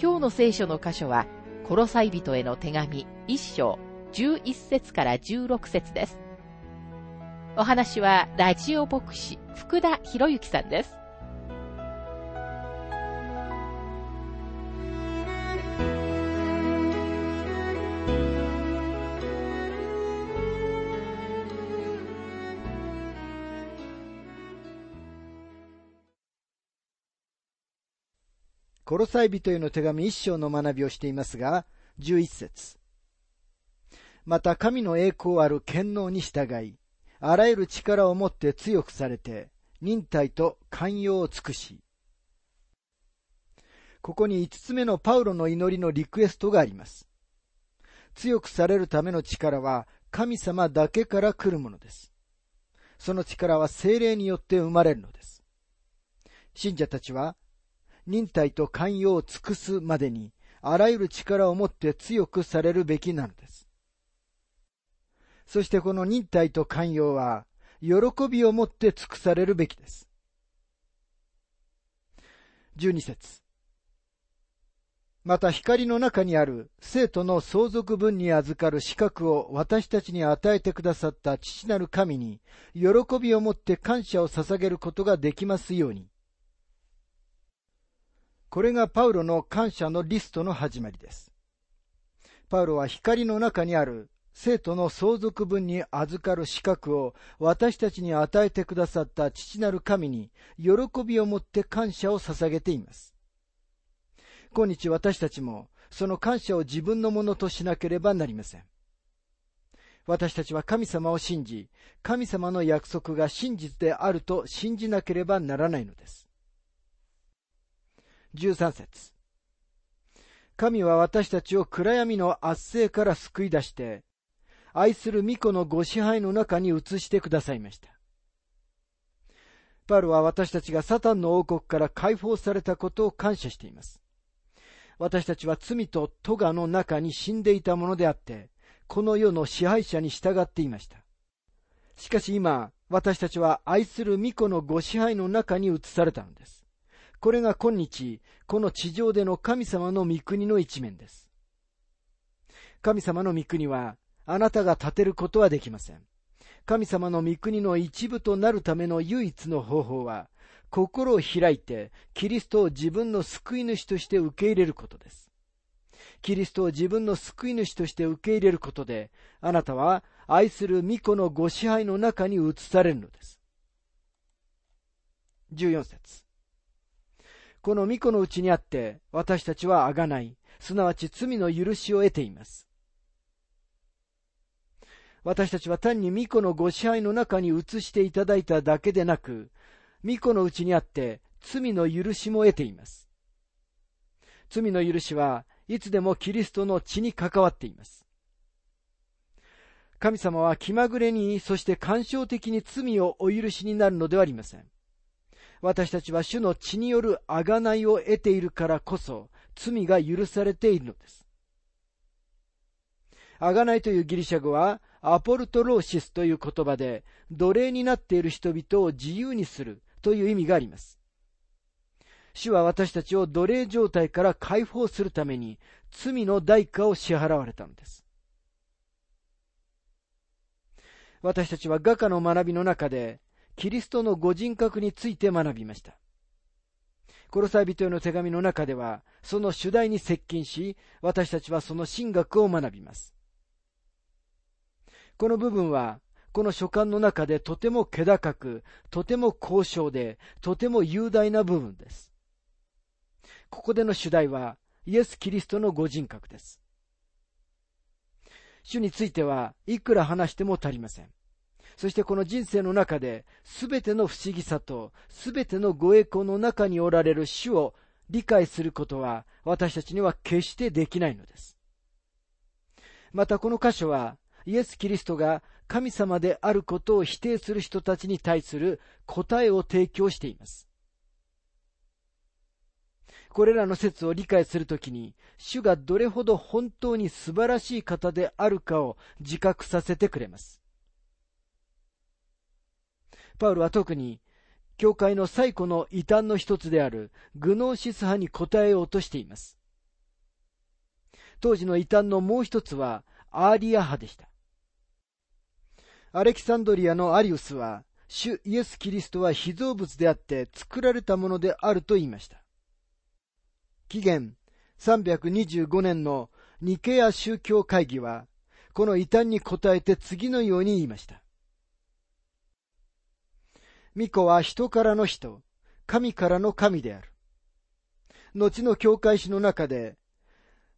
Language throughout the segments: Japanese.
今日の聖書の箇所は、コロサイ人への手紙一章11節から16節です。お話は、ラジオ牧師、福田博之さんです。ロサイ人への手紙一章の学びをしていますが、十一節。また神の栄光ある権能に従い、あらゆる力を持って強くされて、忍耐と寛容を尽くし。ここに五つ目のパウロの祈りのリクエストがあります。強くされるための力は神様だけから来るものです。その力は精霊によって生まれるのです。信者たちは忍耐と寛容を尽くすまでに、あらゆる力を持って強くされるべきなのです。そしてこの忍耐と寛容は、喜びを持って尽くされるべきです。十二節また光の中にある生徒の相続分に預かる資格を私たちに与えてくださった父なる神に喜びを持って感謝を捧げることができますように、これがパウロの感謝のリストの始まりです。パウロは光の中にある生徒の相続分に預かる資格を私たちに与えてくださった父なる神に喜びを持って感謝を捧げています。今日私たちもその感謝を自分のものとしなければなりません。私たちは神様を信じ、神様の約束が真実であると信じなければならないのです。13節神は私たちを暗闇の圧政から救い出して、愛する巫女のご支配の中に移してくださいました。パウロは私たちがサタンの王国から解放されたことを感謝しています。私たちは罪と咎の中に死んでいたものであって、この世の支配者に従っていました。しかし今、私たちは愛する巫女のご支配の中に移されたのです。これが今日、この地上での神様の御国の一面です。神様の御国は、あなたが建てることはできません。神様の御国の一部となるための唯一の方法は、心を開いて、キリストを自分の救い主として受け入れることです。キリストを自分の救い主として受け入れることで、あなたは愛する御子のご支配の中に移されるのです。14節この御子のうちにあって、私たちはあがない、すなわち罪の許しを得ています。私たちは単に御子のご支配の中に移していただいただけでなく、御子のうちにあって罪の許しも得ています。罪の許しはいつでもキリストの血に関わっています。神様は気まぐれに、そして感傷的に罪をお許しになるのではありません。私たちは主の血による贖いを得ているからこそ、罪が許されているのです。贖いというギリシャ語は、アポルトローシスという言葉で、奴隷になっている人々を自由にするという意味があります。主は私たちを奴隷状態から解放するために、罪の代価を支払われたのです。私たちは画家の学びの中で、キリストのご人格について学びました。コロサイ人への手紙の中では、その主題に接近し、私たちはその神学を学びます。この部分は、この書簡の中でとても気高く、とても高尚で、とても雄大な部分です。ここでの主題は、イエス・キリストのご人格です。主についてはいくら話しても足りません。そしてこの人生の中で、すべての不思議さと、すべてのご栄光の中におられる主を理解することは私たちには決してできないのです。またこの箇所はイエス・キリストが神様であることを否定する人たちに対する答えを提供しています。これらの説を理解するときに、主がどれほど本当に素晴らしい方であるかを自覚させてくれます。パウルは特に、教会の最古の異端の一つであるグノーシス派に答えようとしています。当時の異端のもう一つはアーリア派でした。アレキサンドリアのアリウスは、主イエス・キリストは被造物であって作られたものであると言いました。紀元325年のニケア宗教会議は、この異端に答えて次のように言いました。巫女は人からの人、神からの神である。後の教会史の中で、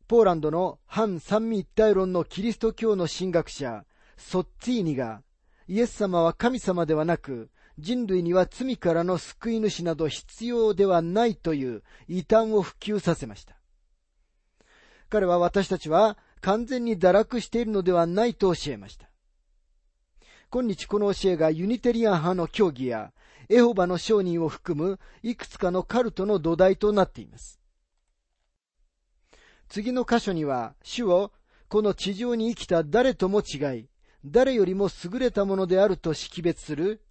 ポーランドの反三位一体論のキリスト教の神学者、ソッツィーニが、イエス様は神様ではなく、人類には罪からの救い主など必要ではないという異端を普及させました。彼は私たちは完全に堕落しているのではないと教えました。今日この教えがユニテリアン派の教義やエホバの商人を含むいくつかのカルトの土台となっています。次の箇所には。主をこの地上に生きた誰とも違い、誰よりも優れたものであると識別する、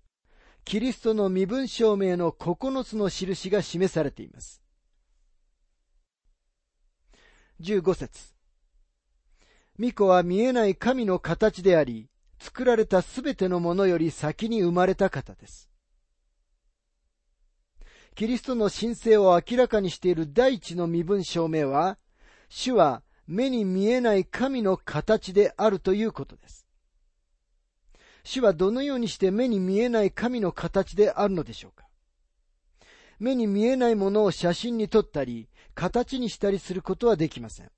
キリストの身分証明の9つの印が示されています。15節巫女は見えない神の形であり、作られたすべてのものより先に生まれた方です。キリストの神聖を明らかにしている第一の身分証明は、主は目に見えない神の形であるということです。主はどのようにして目に見えない神の形であるのでしょうか目に見えないものを写真に撮ったり、形にしたりすることはできません。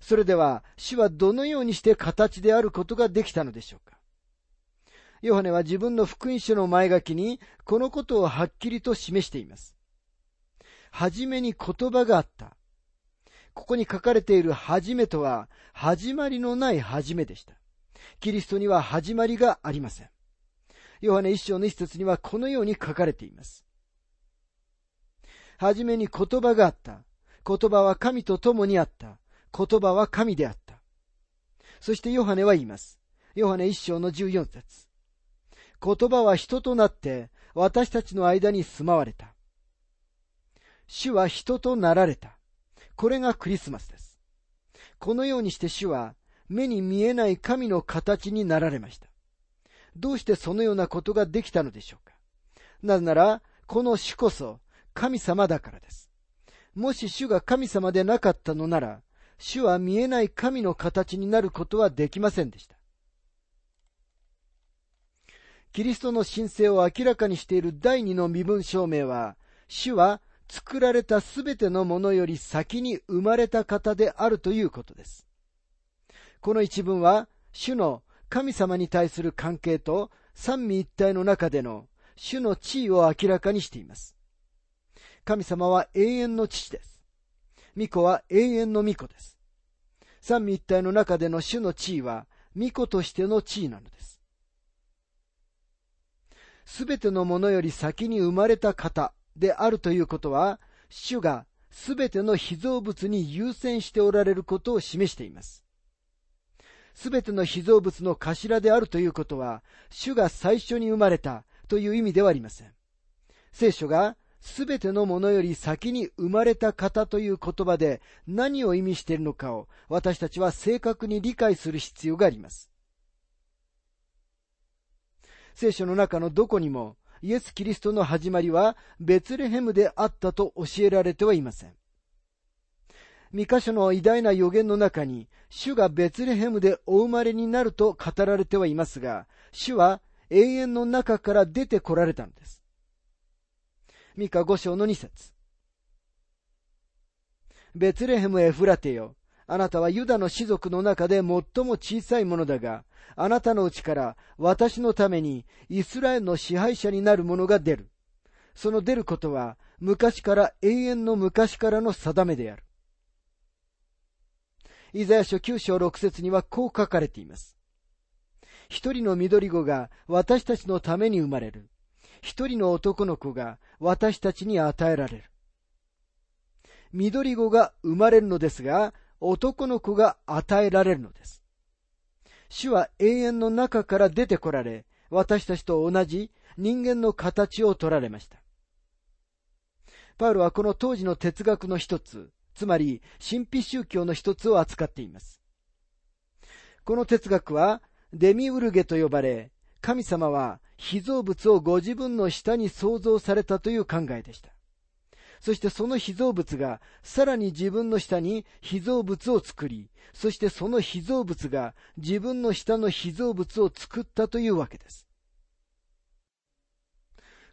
それでは、主はどのようにして形であることができたのでしょうか？ヨハネは自分の福音書の前書きに、このことをはっきりと示しています。はじめに言葉があった。ここに書かれているはじめとは、始まりのないはじめでした。キリストには始まりがありません。ヨハネ一章の一節にはこのように書かれています。はじめに言葉があった。言葉は神と共にあった。言葉は神であった。そしてヨハネは言います。ヨハネ一章の十四節言葉は人となって私たちの間に住まわれた。主は人となられた。これがクリスマスです。このようにして主は目に見えない神の形になられました。どうしてそのようなことができたのでしょうかなぜなら、この主こそ神様だからです。もし主が神様でなかったのなら、主は見えない神の形になることはできませんでした。キリストの神聖を明らかにしている第二の身分証明は、主は作られたすべてのものより先に生まれた方であるということです。この一文は、主の神様に対する関係と三位一体の中での主の地位を明らかにしています。神様は永遠の父です。巫女は永遠の巫女です。三位一体の中での主の地位は巫女としての地位なのです。すべてのものより先に生まれた方であるということは、主がすべての被造物に優先しておられることを示しています。すべての被造物の頭であるということは、主が最初に生まれたという意味ではありません。聖書がすべてのものより先に生まれた方という言葉で何を意味しているのかを私たちは正確に理解する必要があります。聖書の中のどこにもイエス・キリストの始まりはベツレヘムであったと教えられてはいません。三箇所の偉大な予言の中に、主がベツレヘムでお生まれになると語られてはいますが、主は永遠の中から出てこられたのです。三日五章の二節ベツレヘムエフラテよ。あなたはユダの士族の中で最も小さいものだが、あなたのうちから私のためにイスラエルの支配者になる者が出る。その出ることは昔から永遠の昔からの定めである。イザヤ書9章6節にはこう書かれています。一人の緑子が私たちのために生まれる。一人の男の子が私たちに与えられる。緑子が生まれるのですが、男の子が与えられるのです。主は永遠の中から出てこられ、私たちと同じ人間の形を取られました。パウロはこの当時の哲学の一つ、つまり神秘宗教の一つを扱っています。この哲学はデミウルゲと呼ばれ、神様は被造物をご自分の下に創造されたという考えでした。そしてその被造物がさらに自分の下に被造物を作り、そしてその被造物が自分の下の被造物を作ったというわけです。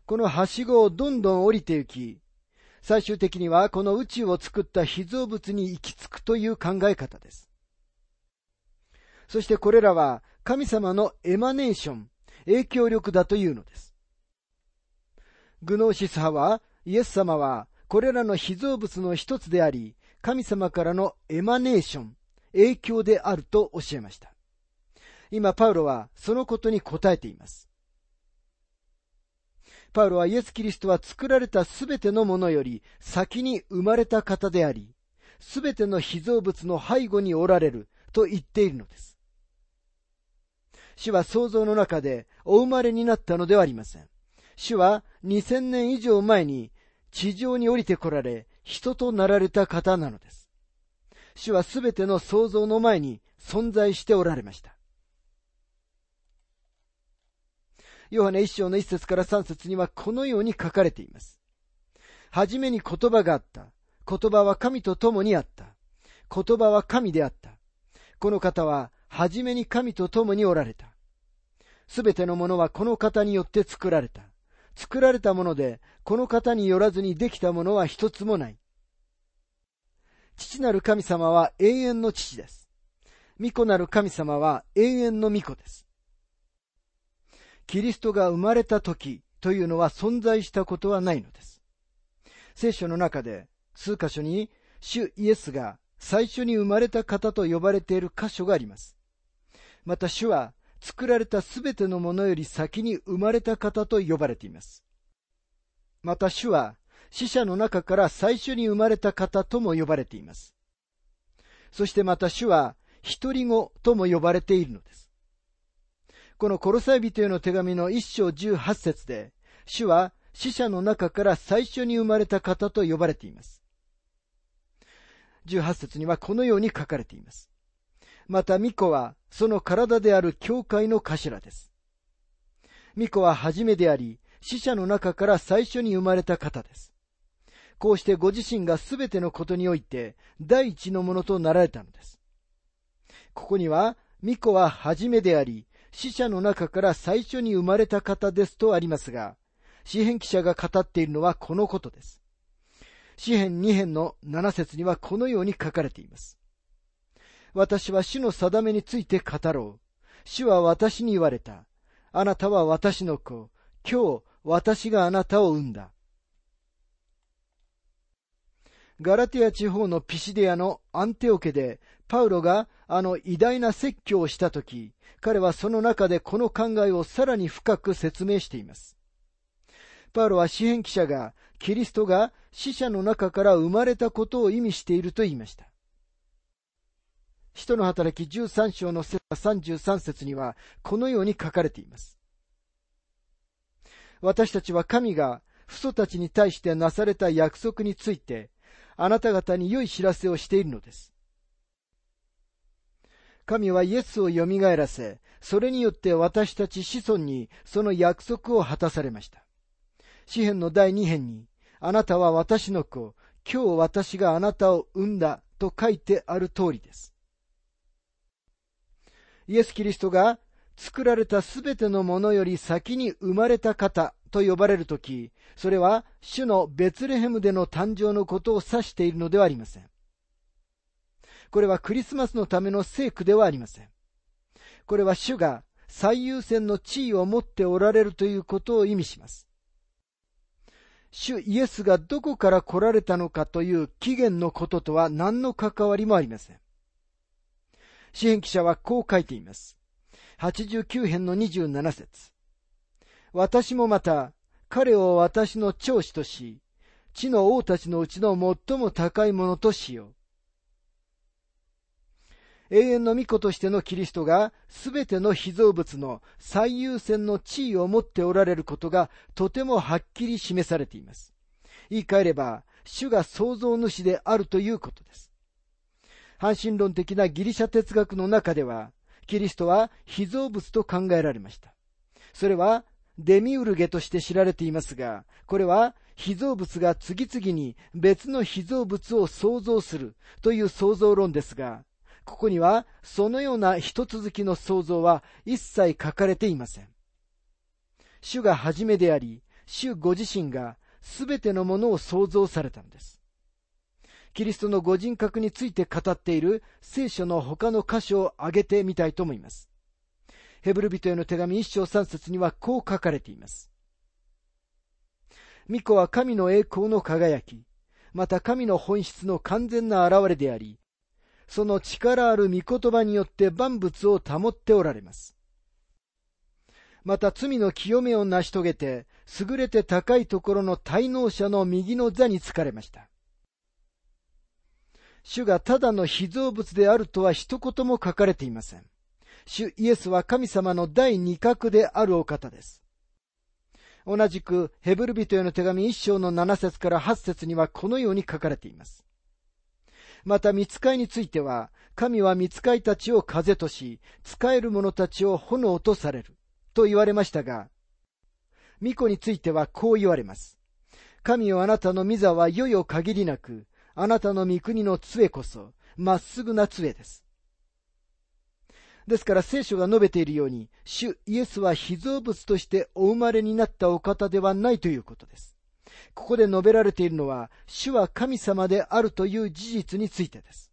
このはしごをどんどん降りて行き、最終的にはこの宇宙を作った被造物に行き着くという考え方です。そしてこれらは神様のエマネーション、影響力だというのです。グノーシス派はイエス様はこれらの被造物の一つであり、神様からのエマネーション、影響であると教えました。今、パウロはそのことに答えています。パウロはイエス・キリストは作られたすべてのものより先に生まれた方であり、すべての被造物の背後におられると言っているのです。主は創造の中でお生まれになったのではありません。主は2000年以上前に地上に降りてこられ、人となられた方なのです。主はすべての創造の前に存在しておられました。ヨハネ一章の一節から三節にはこのように書かれています。はじめに言葉があった。言葉は神と共にあった。言葉は神であった。この方は、はじめに神と共におられた。すべてのものはこの方によって作られた。作られたもので、この方によらずにできたものは一つもない。父なる神様は永遠の父です。御子なる神様は永遠の御子です。キリストが生まれた時というのは存在したことはないのです。聖書の中で数箇所に主イエスが最初に生まれた方と呼ばれている箇所があります。また主は作られたすべてのものより先に生まれた方と呼ばれています。また主は死者の中から最初に生まれた方とも呼ばれています。そしてまた主は独り子とも呼ばれているのです。このコロサイ人への手紙の一章十八節で、主は死者の中から最初に生まれた方と呼ばれています。十八節にはこのように書かれています。また、巫女はその体である教会の頭です。巫女は初めであり、死者の中から最初に生まれた方です。こうしてご自身がすべてのことにおいて第一のものとなられたのです。ここには、巫女は初めであり、死者の中から最初に生まれた方ですとありますが、詩篇記者が語っているのはこのことです。詩篇2編の7節にはこのように書かれています。私は主の定めについて語ろう。主は私に言われた。あなたは私の子。今日私があなたを産んだ。ガラティア地方のピシデアのアンテオ家でパウロがあの偉大な説教をしたとき、彼はその中でこの考えをさらに深く説明しています。パウロは詩篇記者がキリストが死者の中から生まれたことを意味していると言いました。使徒の働き13章の33節にはこのように書かれています。私たちは神が父祖たちに対してなされた約束についてあなた方に良い知らせをしているのです。神はイエスを蘇らせ、それによって私たち子孫にその約束を果たされました。詩篇の第二編に、あなたは私の子、今日私があなたを産んだと書いてある通りです。イエス・キリストが作られたすべてのものより先に生まれた方と呼ばれるとき、それは主のベツレヘムでの誕生のことを指しているのではありません。これはクリスマスのための聖句ではありません。これは主が最優先の地位を持っておられるということを意味します。主イエスがどこから来られたのかという起源のこととは何の関わりもありません。詩篇記者はこう書いています。89編の27節私もまた、彼を私の長子とし、地の王たちのうちの最も高いものとしよう。永遠の御子としてのキリストがすべての被造物の最優先の地位を持っておられることがとてもはっきり示されています。言い換えれば、主が創造主であるということです。半神論的なギリシャ哲学の中では、キリストは被造物と考えられました。それはデミウルゲとして知られていますが、これは被造物が次々に別の被造物を創造するという創造論ですが、ここにはそのような一続きの創造は一切書かれていません。主が初めであり、主ご自身がすべてのものを創造されたのです。キリストのご人格について語っている聖書の他の箇所を挙げてみたいと思います。ヘブル人への手紙一章三節にはこう書かれています。巫女は神の栄光の輝き、また神の本質の完全な現れであり、その力ある御言葉によって万物を保っておられます。また罪の清めを成し遂げて、優れて高いところの滞納者の右の座につかれました。主がただの被造物であるとは一言も書かれていません。主イエスは神様の第二角であるお方です。同じくヘブル人への手紙一章の七節から八節にはこのように書かれています。また見つかいについては、神は見つかいたちを風とし、使える者たちを炎とされる。と言われましたが、巫女についてはこう言われます。神よあなたの御座は世よ限りなく、あなたの御国の杖こそ、まっすぐな杖です。ですから聖書が述べているように、主イエスは被造物としてお生まれになったお方ではないということです。ここで述べられているのは、主は神様であるという事実についてです。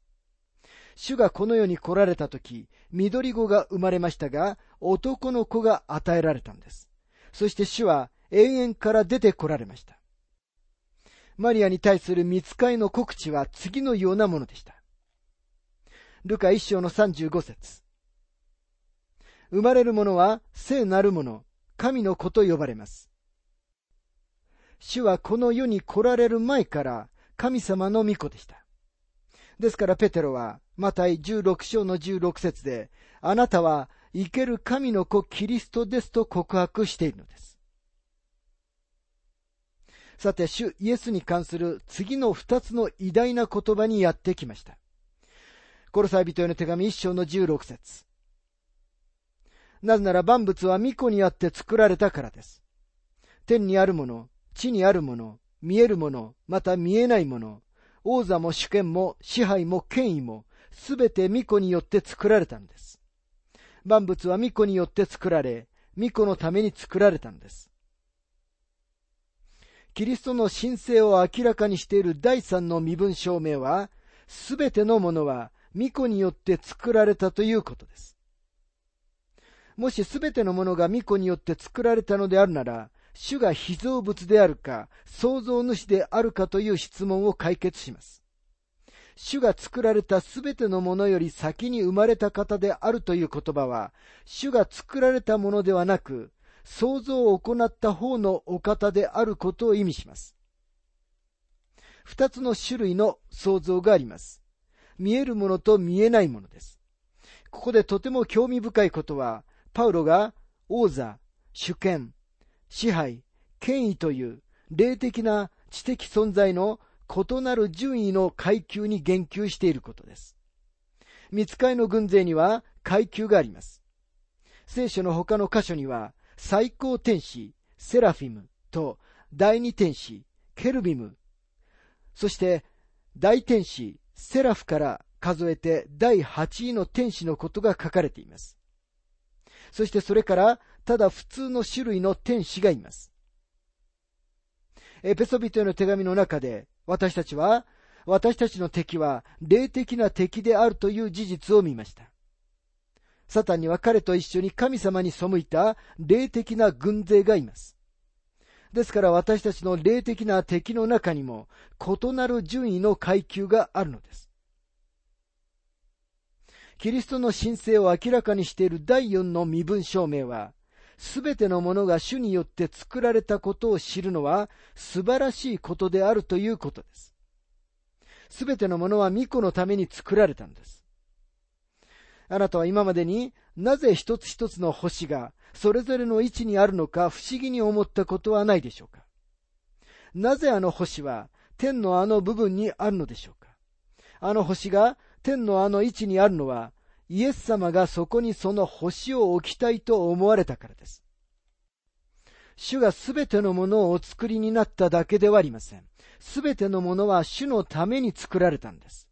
主がこの世に来られた時、緑子が生まれましたが、男の子が与えられたんです。そして主は永遠から出て来られました。マリアに対する見つかいの告知は次のようなものでした。ルカ一章の35節生まれる者は聖なる者、神の子と呼ばれます。主はこの世に来られる前から神様の御子でした。ですからペテロは、マタイ16章の16節で、あなたは生ける神の子キリストですと告白しているのです。さて、主イエスに関する次の二つの偉大な言葉にやってきました。コロサイ人への手紙一章の16節なぜなら万物は巫女にあって作られたからです。天にあるもの、地にあるもの、見えるもの、また見えないもの、王座も主権も支配も権威も、すべて巫女によって作られたのです。万物は巫女によって作られ、巫女のために作られたのです。キリストの神聖を明らかにしている第三の身分証明は、すべてのものは巫女によって作られたということです。もしすべてのものが巫女によって作られたのであるなら、主が被造物であるか、創造主であるかという質問を解決します。主が作られたすべてのものより先に生まれた方であるという言葉は、主が作られたものではなく、創造を行った方のお方であることを意味します。二つの種類の創造があります。見えるものと見えないものです。ここでとても興味深いことは、パウロが王座、主権、支配、権威という霊的な知的存在の異なる順位の階級に言及していることです。見つかいの軍勢には階級があります。聖書の他の箇所には最高天使、セラフィムと第二天使、ケルビム、そして大天使、セラフから数えて第8位の天使のことが書かれています。そしてそれから、ただ普通の種類の天使がいます。エペソビトへの手紙の中で、私たちは、私たちの敵は霊的な敵であるという事実を見ました。サタンには彼と一緒に神様に背いた霊的な軍勢がいます。ですから私たちの霊的な敵の中にも異なる順位の階級があるのです。キリストの神聖を明らかにしている第四の身分証明は、すべてのものが主によって作られたことを知るのは素晴らしいことであるということです。すべてのものは巫女のために作られたんです。あなたは今までになぜ一つ一つの星がそれぞれの位置にあるのか不思議に思ったことはないでしょうか？なぜあの星は天のあの部分にあるのでしょうか？あの星が天のあの位置にあるのは、イエス様がそこにその星を置きたいと思われたからです。主がすべてのものをお作りになっただけではありません。すべてのものは主のために作られたんです。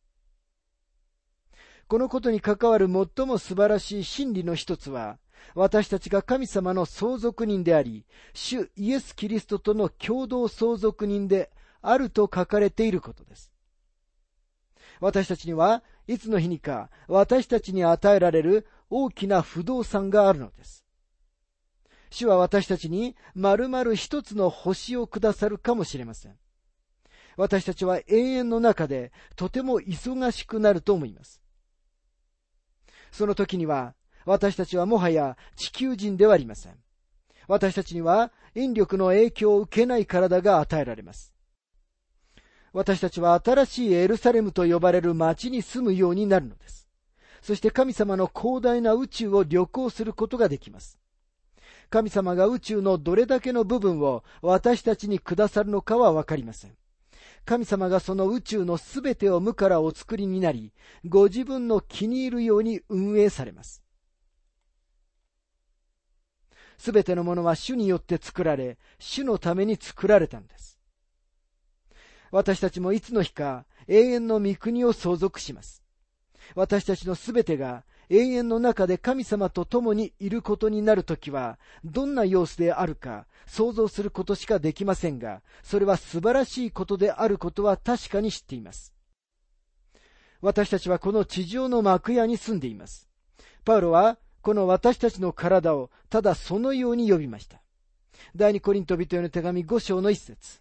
このことに関わる最も素晴らしい真理の一つは、私たちが神様の相続人であり、主イエス・キリストとの共同相続人であると書かれていることです。私たちにはいつの日にか私たちに与えられる大きな不動産があるのです。主は私たちに丸々一つの星をくださるかもしれません。私たちは永遠の中でとても忙しくなると思います。その時には私たちはもはや地球人ではありません。私たちには引力の影響を受けない体が与えられます。私たちは新しいエルサレムと呼ばれる町に住むようになるのです。そして神様の広大な宇宙を旅行することができます。神様が宇宙のどれだけの部分を私たちにくださるのかはわかりません。神様がその宇宙のすべてを無からお作りになり、ご自分の気に入るように運営されます。すべてのものは主によって作られ、主のために作られたんです。私たちもいつの日か永遠の御国を相続します。私たちのすべてが永遠の中で神様と共にいることになるときは、どんな様子であるか想像することしかできませんが、それは素晴らしいことであることは確かに知っています。私たちはこの地上の幕屋に住んでいます。パウロは、この私たちの体をただそのように呼びました。第二コリント人への手紙5章の一節。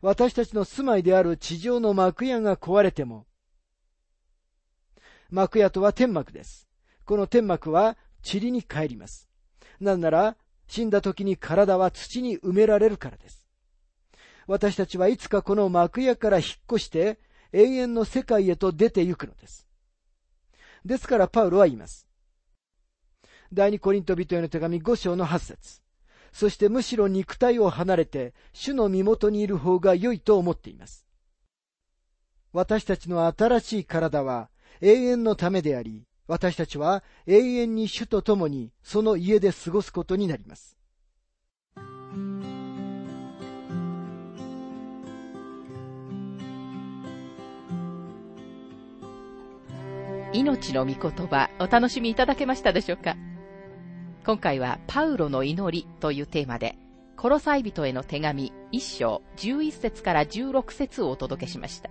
私たちの住まいである地上の幕屋が壊れても、幕屋とは天幕です。この天幕は塵に帰ります。なんなら、死んだ時に体は土に埋められるからです。私たちはいつかこの幕屋から引っ越して永遠の世界へと出て行くのです。ですからパウロは言います。第二コリント人への手紙5章の8節そしてむしろ肉体を離れて主の身元にいる方が良いと思っています。私たちの新しい体は永遠のためであり、私たちは永遠に主と共にその家で過ごすことになります。命の御言葉お楽しみいただけましたでしょうか？今回はパウロの祈りというテーマで、コロサイ人への手紙1章11節から16節をお届けしました。